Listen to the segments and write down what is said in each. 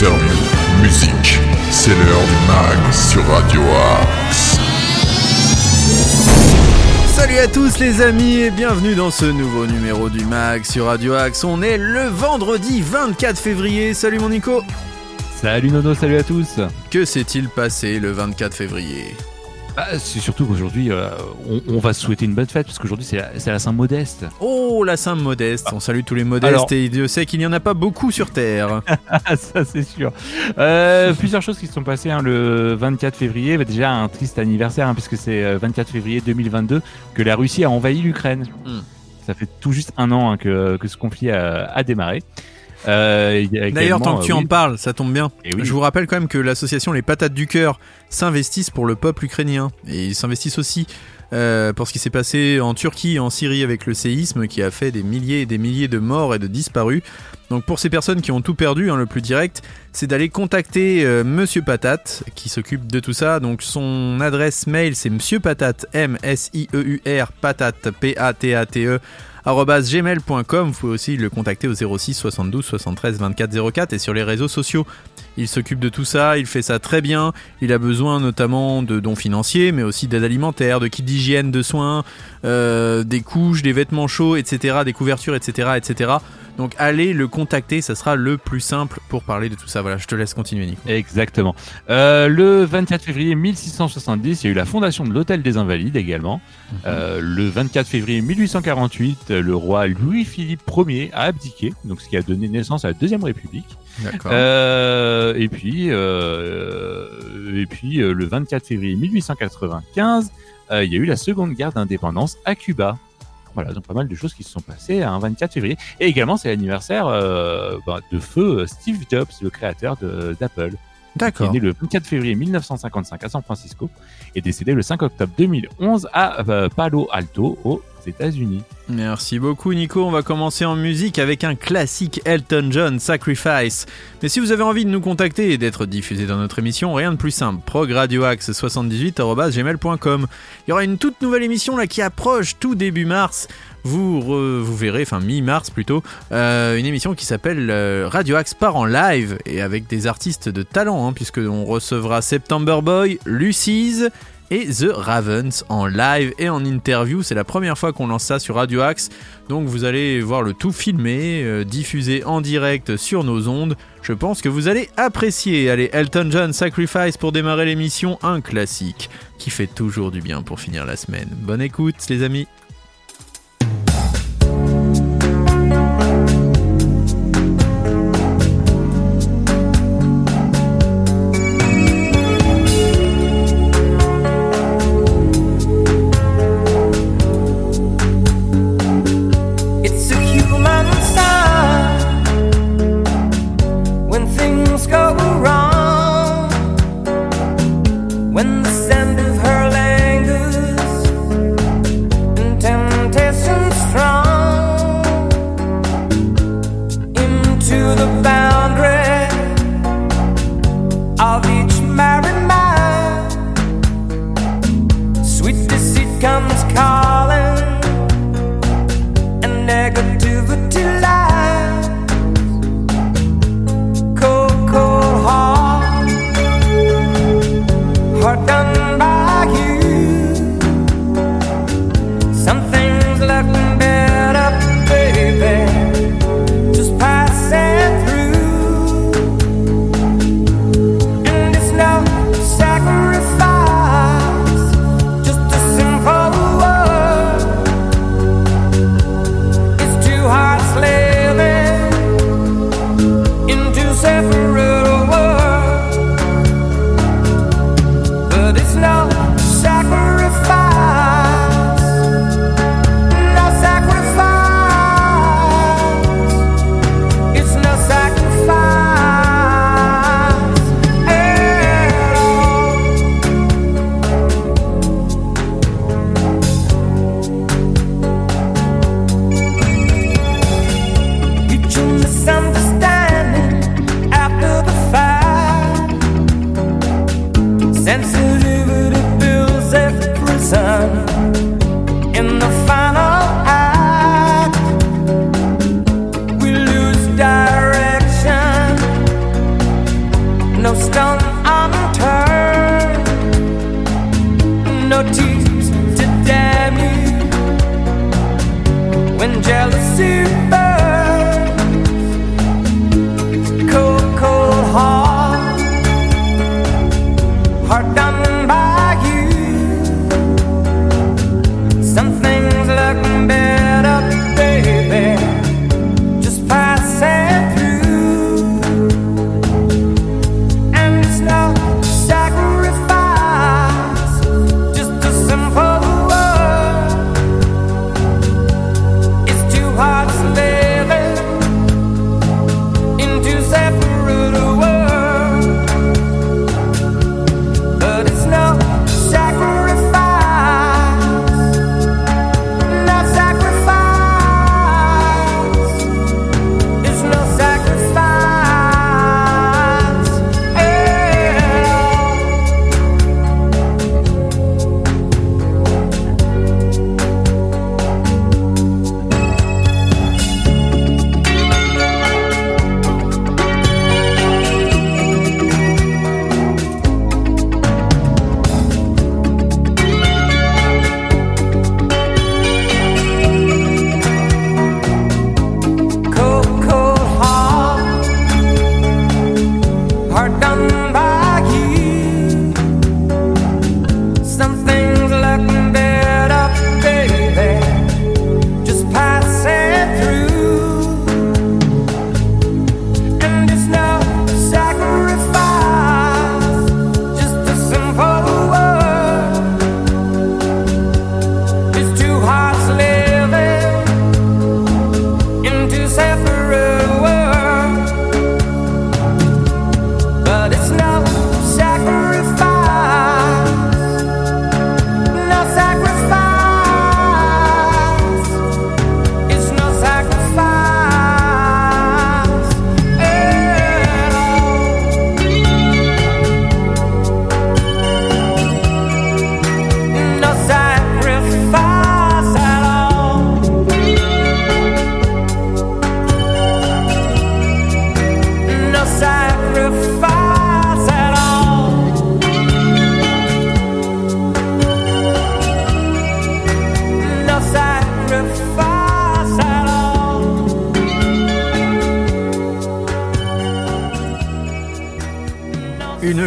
interviews, musique. C'est l'heure du mag sur Radio Axe. Salut à tous les amis et bienvenue dans ce nouveau numéro du mag sur Radio Axe. On est le vendredi 24 février. Salut mon Nico. Salut Nono, salut à tous. Que s'est-il passé le 24 février? Bah, c'est surtout qu'aujourd'hui, euh, on, va se souhaiter une bonne fête, parce qu'aujourd'hui, c'est la, Saint-Modeste. Oh, la Saint-Modeste. On salue tous les modestes et Dieu sait qu'il n'y en a pas beaucoup sur Terre. Ça, c'est sûr. Euh, plusieurs choses qui se sont passées hein, le 24 février. Bah, déjà, un triste anniversaire, hein, puisque c'est 24 euh, février 2022 que la Russie a envahi l'Ukraine. Hmm. Ça fait tout juste un an hein, que, ce conflit a démarré. Euh, D'ailleurs, tant que tu en parles, ça tombe bien. Eh Je vous rappelle quand même que l'association Les Patates du Cœur s'investissent pour le peuple ukrainien. Et ils s'investissent aussi euh, pour ce qui s'est passé en Turquie et en Syrie avec le séisme qui a fait des milliers et des milliers de morts et de disparus. Donc pour ces personnes qui ont tout perdu, hein, le plus direct, c'est d'aller contacter euh, Monsieur Patate qui s'occupe de tout ça. Donc son adresse mail c'est Monsieur Patate, M-S-I-E-U-R, patate, P-A-T-A-T-E, gmail.com. Vous pouvez aussi le contacter au 06 72 73 24 04 et sur les réseaux sociaux. Il s'occupe de tout ça, il fait ça très bien. Il a besoin notamment de dons financiers, mais aussi d'aide alimentaire, de kits d'hygiène, de soins, euh, des couches, des vêtements chauds, etc., des couvertures, etc., etc. Donc allez le contacter, ça sera le plus simple pour parler de tout ça. Voilà, je te laisse continuer Nico. Exactement. Euh, le 24 février 1670, il y a eu la fondation de l'Hôtel des Invalides également. Mhm. Euh, le 24 février 1848, le roi Louis-Philippe Ier a abdiqué, donc ce qui a donné naissance à la Deuxième République. Euh, et puis, et puis le 24 février 1895, il y a eu la Seconde Guerre d'indépendance à Cuba. Voilà, donc pas mal de choses qui se sont passées un 24 février. Et également, c'est l'anniversaire euh, bah, de feu Steve Jobs, le créateur d'Apple. D'accord. Qui est né le 24 février 1955 à San Francisco et décédé le 5 octobre 2011 à euh, Palo Alto, aux États-Unis. Merci beaucoup Nico, on va commencer en musique avec un classique Elton John, Sacrifice. Mais si vous avez envie de nous contacter et d'être diffusé dans notre émission, rien de plus simple, progradioaxe78.gmail.com. Il y aura une toute nouvelle émission là qui approche tout début mars. Vous, verrez, enfin mi-mars plutôt, euh, une émission qui s'appelle euh, Radio Axe part en live et avec des artistes de talent, hein, puisque on recevra September Boy, Lucy's, et The Ravens en live et en interview. C'est la première fois qu'on lance ça sur Radio Axe. Donc vous allez voir le tout filmé, euh, diffusé en direct sur nos ondes. Je pense que vous allez apprécier. Allez, Elton John Sacrifice pour démarrer l'émission, un classique qui fait toujours du bien pour finir la semaine. Bonne écoute les amis.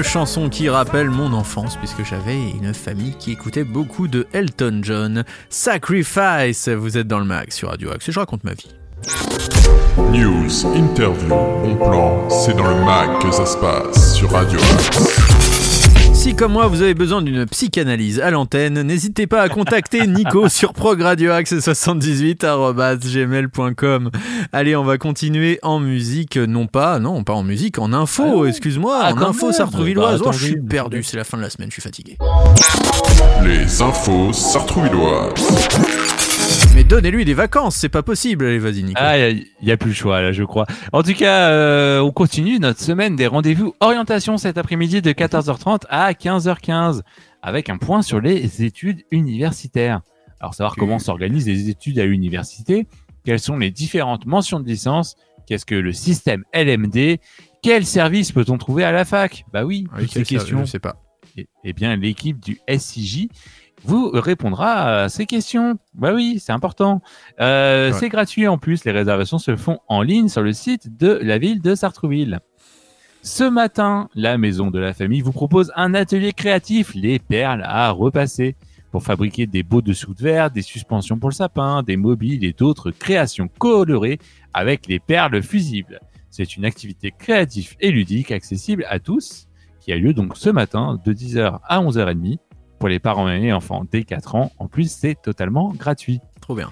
Chanson qui rappelle mon enfance puisque j'avais une famille qui écoutait beaucoup de Elton John. Sacrifice, vous êtes dans le mag sur Radio Axe et je raconte ma vie. News, interview, bon plan, c'est dans le mag que ça se passe sur Radio Axe. Si comme moi vous avez besoin d'une psychanalyse à l'antenne, n'hésitez pas à contacter Nico sur progradioaxe78@gmail.com. Allez, on va continuer en musique, non pas, non pas en musique, en info, ah excuse-moi, ah, en info sartrouvilloise. Bah, oh, je suis perdu, c'est la fin de la semaine, je suis fatigué. Les infos sartrouvilloises. Mais donnez-lui des vacances, c'est pas possible. Allez, vas-y, Nico. Ah, il n'y a, plus le choix, là, je crois. En tout cas, euh, on continue notre semaine des rendez-vous orientation cet après-midi de 14h30 à 15h15 avec un point sur les études universitaires. Alors, savoir comment s'organisent les études à l'université, quelles sont les différentes mentions de licence, qu'est-ce que le système LMD, quel service peut-on trouver à la fac? Bah oui, toutes ces questions. Je sais pas. Eh bien, l'équipe du SIJ vous répondra à ces questions. Bah oui, c'est important. Euh, C'est gratuit en plus. Les réservations se font en ligne sur le site de la ville de Sartrouville. Ce matin, la maison de la famille vous propose un atelier créatif, les perles à repasser, pour fabriquer des beaux dessous de verre, des suspensions pour le sapin, des mobiles et d'autres créations colorées avec les perles fusibles. C'est une activité créative et ludique accessible à tous qui a lieu donc ce matin de 10h à 11h30 pour les parents et les enfants dès 4 ans. En plus, c'est totalement gratuit. Trop bien.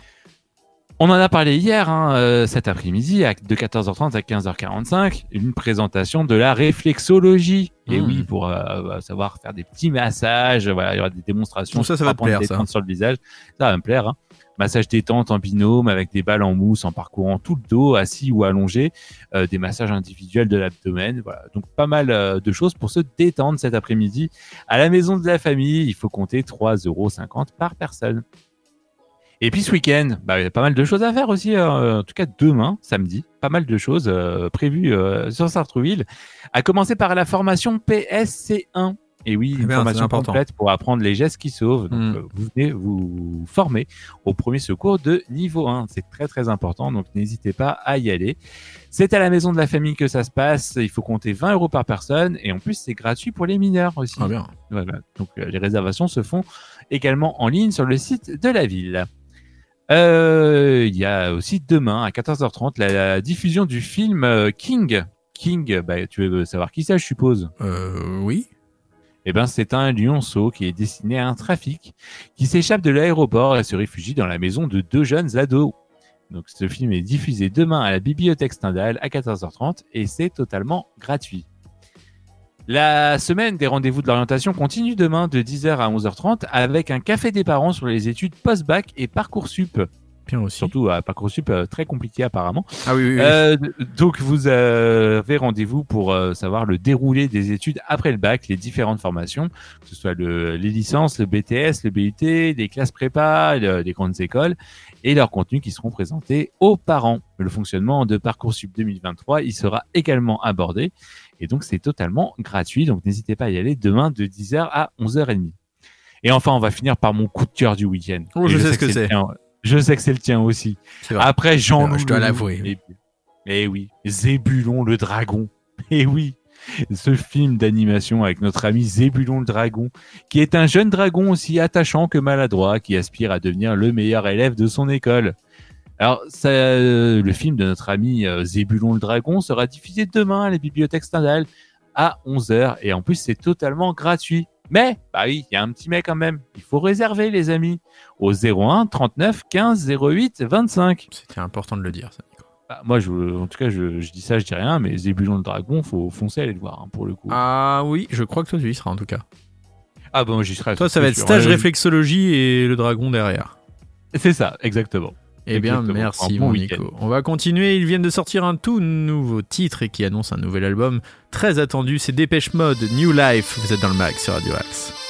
On en a parlé hier, hein, euh, cet après-midi, de 14h30 à 15h45, une présentation de la réflexologie. Et hmm. oui, pour euh, savoir faire des petits massages, voilà, il y aura des démonstrations. ça, ça va te plaire, ça. Sur le visage, ça va me plaire. Hein massage détente en binôme avec des balles en mousse en parcourant tout le dos, assis ou allongé, euh, des massages individuels de l'abdomen. Voilà, donc pas mal euh, de choses pour se détendre cet après-midi. À la maison de la famille, il faut compter 3,50 euros par personne. Et puis ce week-end, bah, il y a pas mal de choses à faire aussi. Hein. en tout cas, demain, samedi, pas mal de choses euh, prévues sur Sartrouville. À commencer par la formation PSC1 Et oui, une formation complète pour apprendre les gestes qui sauvent. Donc, hmm. euh, vous venez vous former au premier secours de niveau 1. C'est très très important, donc n'hésitez pas à y aller. C'est à la maison de la famille que ça se passe. Il faut compter 20 euros par personne et en plus c'est gratuit pour les mineurs aussi. Ah bien. Voilà. Donc euh, les réservations se font également en ligne sur le site de la ville. Euh, il y a aussi demain à 14h30 la, diffusion du film King. King, bah, tu veux savoir qui c'est, je suppose? Euh, oui eh ben, c'est un lionceau qui est destiné à un trafic qui s'échappe de l'aéroport et se réfugie dans la maison de deux jeunes ados. Donc, ce film est diffusé demain à la bibliothèque Stendhal à 14h30 et c'est totalement gratuit. La semaine des rendez-vous de l'orientation continue demain de 10h à 11h30 avec un café des parents sur les études post-bac et Parcoursup. Surtout à Parcoursup, euh, très compliqué apparemment. Ah oui, oui, euh, donc vous avez rendez-vous pour euh, savoir le déroulé des études après le bac, les différentes formations, que ce soit le, les licences, le BTS, le BUT, les classes prépa, les grandes écoles, et leurs contenus qui seront présentés aux parents. Le fonctionnement de Parcoursup 2023, il sera également abordé, et donc c'est totalement gratuit. Donc n'hésitez pas à y aller demain de 10h à 11h30. Et enfin, on va finir par mon coup de cœur du week-end. Oh, je, sais ce que c'est. Je sais que c'est le tien aussi. Après, Jean Je dois l'avouer. Eh oui, Zébulon le dragon. Eh oui, ce film d'animation avec notre ami Zébulon le dragon, qui est un jeune dragon aussi attachant que maladroit, qui aspire à devenir le meilleur élève de son école. Alors, ça, euh, le film de notre ami euh, Zébulon le dragon sera diffusé demain à la bibliothèque Stendhal à 11h et en plus c'est totalement gratuit. Mais, bah oui, il y a un petit mais quand même. Il faut réserver, les amis, au 01 39 15 08 25. C'était important de le dire, ça, Nico. Bah, moi, je, en tout cas, je, dis ça, je dis rien, mais Zébulon le Dragon, faut foncer aller le voir, hein, pour le coup. Ah oui, je crois que toi, tu y seras, en tout cas. Ah bon, j'y serai. Toi, ça va être stage réflexologie et le dragon derrière. C'est ça, exactement. Eh bien, merci, mon Nico. On va continuer. Ils viennent de sortir un tout nouveau titre et qui annonce un nouvel album très attendu. C'est Dépêche Mode New Life. Vous êtes dans le mag sur Radio Axe.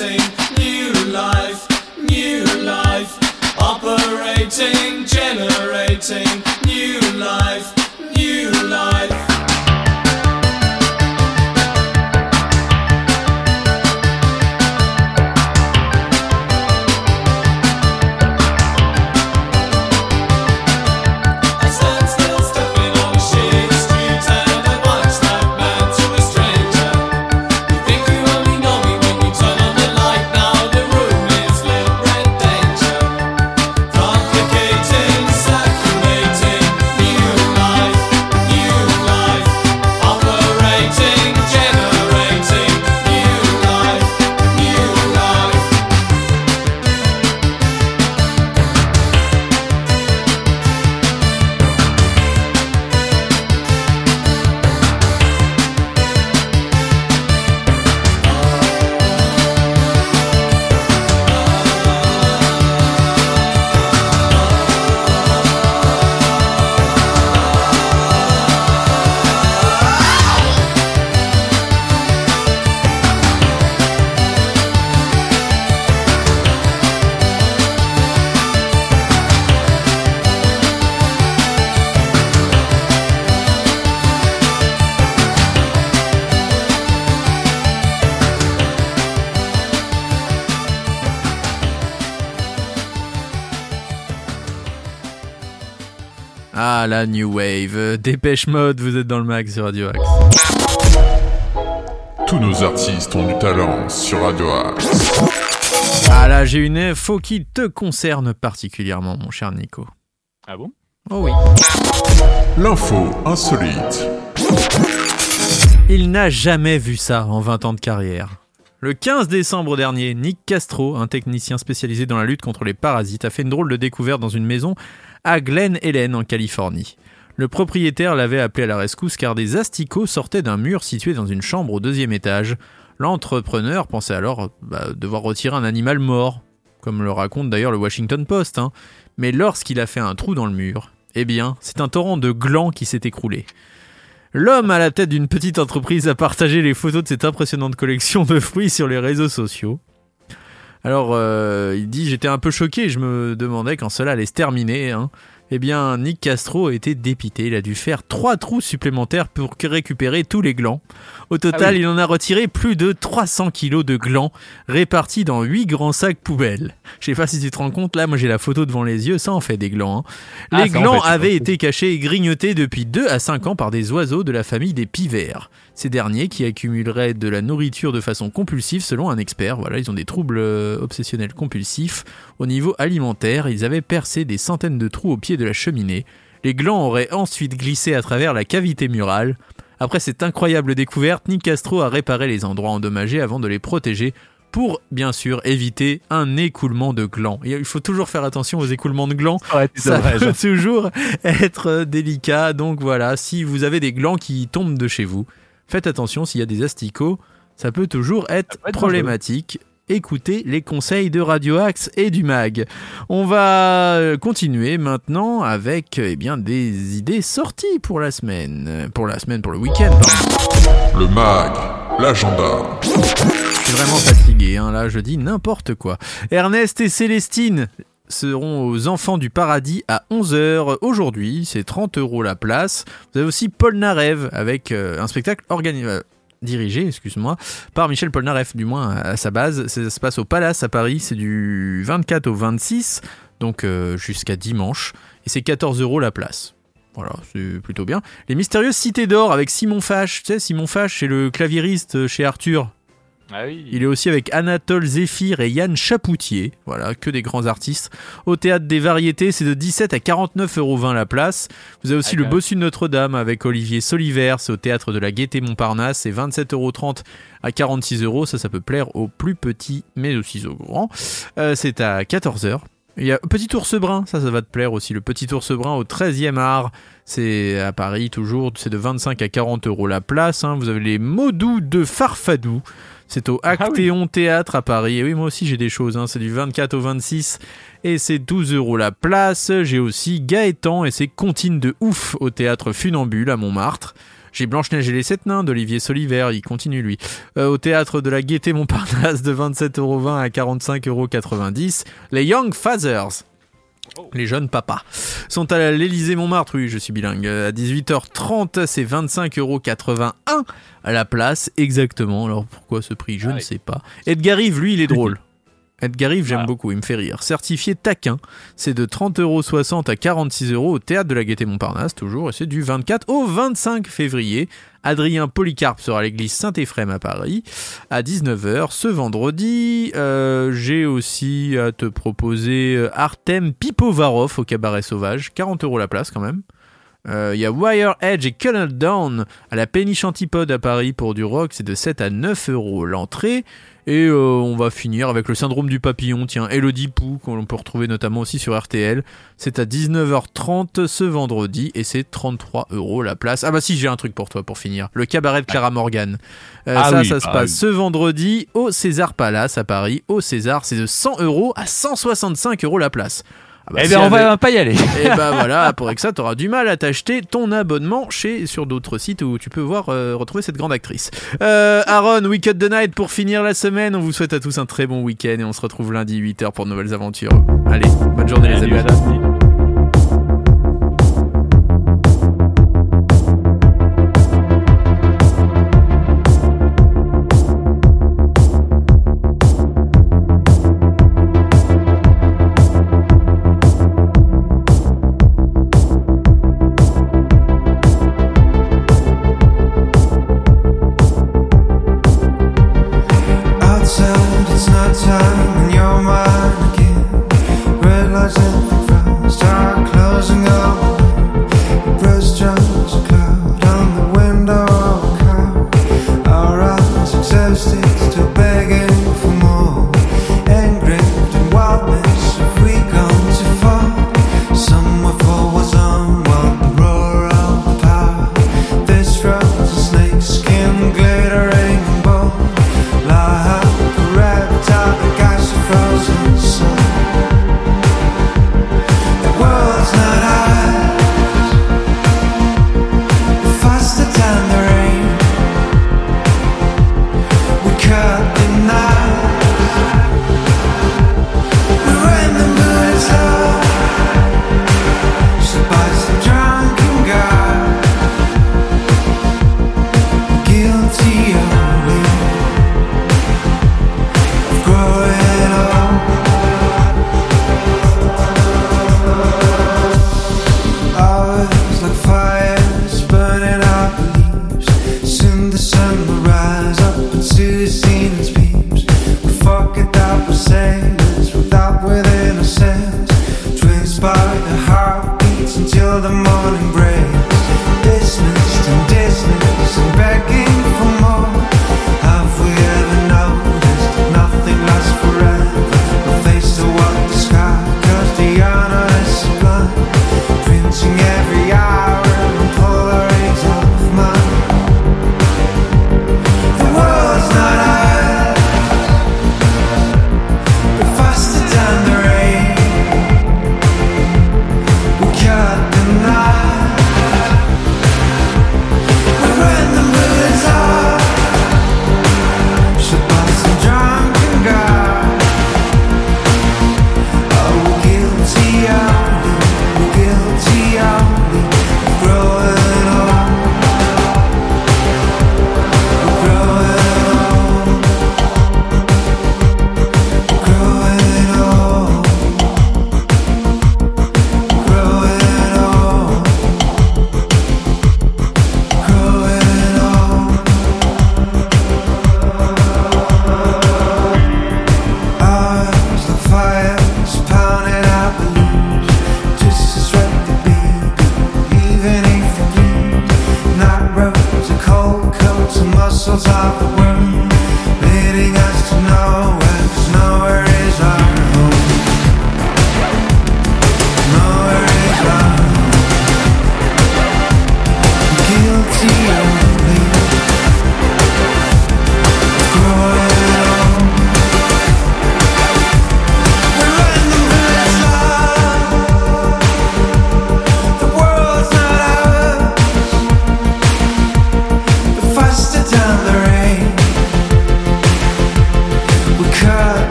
maintain la New Wave. Dépêche Mode, vous êtes dans le mag sur Radio Axe. Tous nos artistes ont du talent sur Radio Axe. Ah là, j'ai une info qui te concerne particulièrement, mon cher Nico. Ah bon? Oh oui. L'info insolite. Il n'a jamais vu ça en 20 ans de carrière. Le 15 décembre dernier, Nick Castro, un technicien spécialisé dans la lutte contre les parasites, a fait une drôle de découverte dans une maison à Glen Helen en Californie. Le propriétaire l'avait appelé à la rescousse car des asticots sortaient d'un mur situé dans une chambre au deuxième étage. L'entrepreneur pensait alors bah, devoir retirer un animal mort, comme le raconte d'ailleurs le Washington Post. Hein. Mais lorsqu'il a fait un trou dans le mur, eh bien, c'est un torrent de glands qui s'est écroulé. L'homme à la tête d'une petite entreprise a partagé les photos de cette impressionnante collection de fruits sur les réseaux sociaux. Alors, euh, il dit J'étais un peu choqué, je me demandais quand cela allait se terminer. Hein. Eh bien, Nick Castro a été dépité. Il a dû faire trois trous supplémentaires pour récupérer tous les glands. Au total, ah il en a retiré plus de 300 kilos de glands répartis dans 8 grands sacs poubelles. Je sais pas si tu te rends compte, là, moi j'ai la photo devant les yeux, ça en fait des glands. Hein. Ah, les glands avaient été cachés et grignotés depuis 2 à 5 ans par des oiseaux de la famille des pivers. Ces derniers qui accumuleraient de la nourriture de façon compulsive selon un expert. Voilà, ils ont des troubles euh, obsessionnels compulsifs. Au niveau alimentaire, ils avaient percé des centaines de trous au pied de la cheminée. Les glands auraient ensuite glissé à travers la cavité murale. Après cette incroyable découverte, Nick Castro a réparé les endroits endommagés avant de les protéger pour bien sûr éviter un écoulement de glands. il faut toujours faire attention aux écoulements de glands. ça peut toujours être délicat. Donc voilà, si vous avez des glands qui tombent de chez vous, faites attention s'il y a des asticots, ça peut toujours être, problématique. Écoutez les conseils de Radio Axe et du MAG. On va continuer maintenant avec eh bien, des idées sorties pour la semaine. Pour la semaine, pour le week-end. Le MAG, l'agenda. Je suis vraiment fatigué, hein, là je dis n'importe quoi. Ernest et Célestine seront aux Enfants du Paradis à 11h aujourd'hui, c'est 30 euros la place. Vous avez aussi Paul Narev avec euh, un spectacle organisé euh, dirigé, excuse-moi, par Michel Polnareff, du moins à sa base. Ça se passe au Palace à Paris, c'est du 24 au 26, donc euh, jusqu'à dimanche, et c'est 14 euros la place. Voilà, c'est plutôt bien. Les mystérieuses cités d'or avec Simon Fache. Tu sais, Simon Fache, c'est le claviériste chez Arthur. Ah Il est aussi avec Anatole Zéphir et Yann Chapoutier. Voilà, que des grands artistes. Au théâtre des variétés, c'est de 17 à 49,20 euros la place. Vous avez aussi le Bossu de Notre-Dame avec Olivier Soliver. C'est au théâtre de la Gaîté Montparnasse. C'est 27,30 euros à 46 euros. Ça, ça peut plaire aux plus petits, mais aussi aux grands. Euh, c'est à 14h. Il y a Petit Ours Brun, ça, ça va te plaire aussi. Le Petit Ours Brun au 13e art, c'est à Paris toujours, c'est de 25 à 40 euros la place. Hein. Vous avez les Modou de Farfadou, c'est au ah Actéon Théâtre à Paris. Et oui, moi aussi j'ai des choses. Hein. C'est du 24 au 26 et c'est 12 euros la place. J'ai aussi Gaëtan et ses comptines de ouf au Théâtre Funambule à Montmartre. J'ai Blanche-Neige et les Sept Nains d'Olivier Soliver, il continue lui. Euh, au théâtre de la Gaîté Montparnasse de 27,20€ à 45,90€. Les Young Fathers. Les jeunes papas sont à l'Elysée Montmartre, oui, je suis bilingue. À 18h30, c'est 25,81€ à la place, exactement. Alors pourquoi ce prix? Je ah ne sais pas. Edgar Yves, lui, il est drôle. Edgar Yves, j'aime beaucoup, il me fait rire. Certifié taquin, c'est de 30,60€ à 46€ au théâtre de la Gaîté Montparnasse, toujours, et c'est du 24 au 25 février. Adrien Polycarpe sera à l'église Saint-Éphrem à Paris à 19h ce vendredi. Euh, j'ai aussi à te proposer euh, Artem Pipovarov au Cabaret Sauvage, 40 euros la place quand même. Euh, il y a Wire Edge et Colonel Down à la Péniche Antipode à Paris pour du rock, c'est de 7 à 9 euros l'entrée. Et euh, on va finir avec le syndrome du papillon, tiens, Elodie Pou, qu'on peut retrouver notamment aussi sur RTL. C'est à 19h30 ce vendredi et c'est 33 euros la place. Ah bah si, j'ai un truc pour toi pour finir. Le cabaret de Clara Morgan. Euh, ah ça, ça se ah passe ce vendredi au César Palace à Paris. Au César, c'est de 100 euros à 165 euros la place. Ah bah, eh bien, on va pas y aller. Et eh bah voilà, pour ça, tu auras du mal à t'acheter ton abonnement chez sur d'autres sites où tu peux voir euh, retrouver cette grande actrice. Euh, Aaron, We Cut the Night pour finir la semaine. On vous souhaite à tous un très bon week-end et on se retrouve lundi 8h pour de nouvelles aventures. Allez, bonne journée les amis.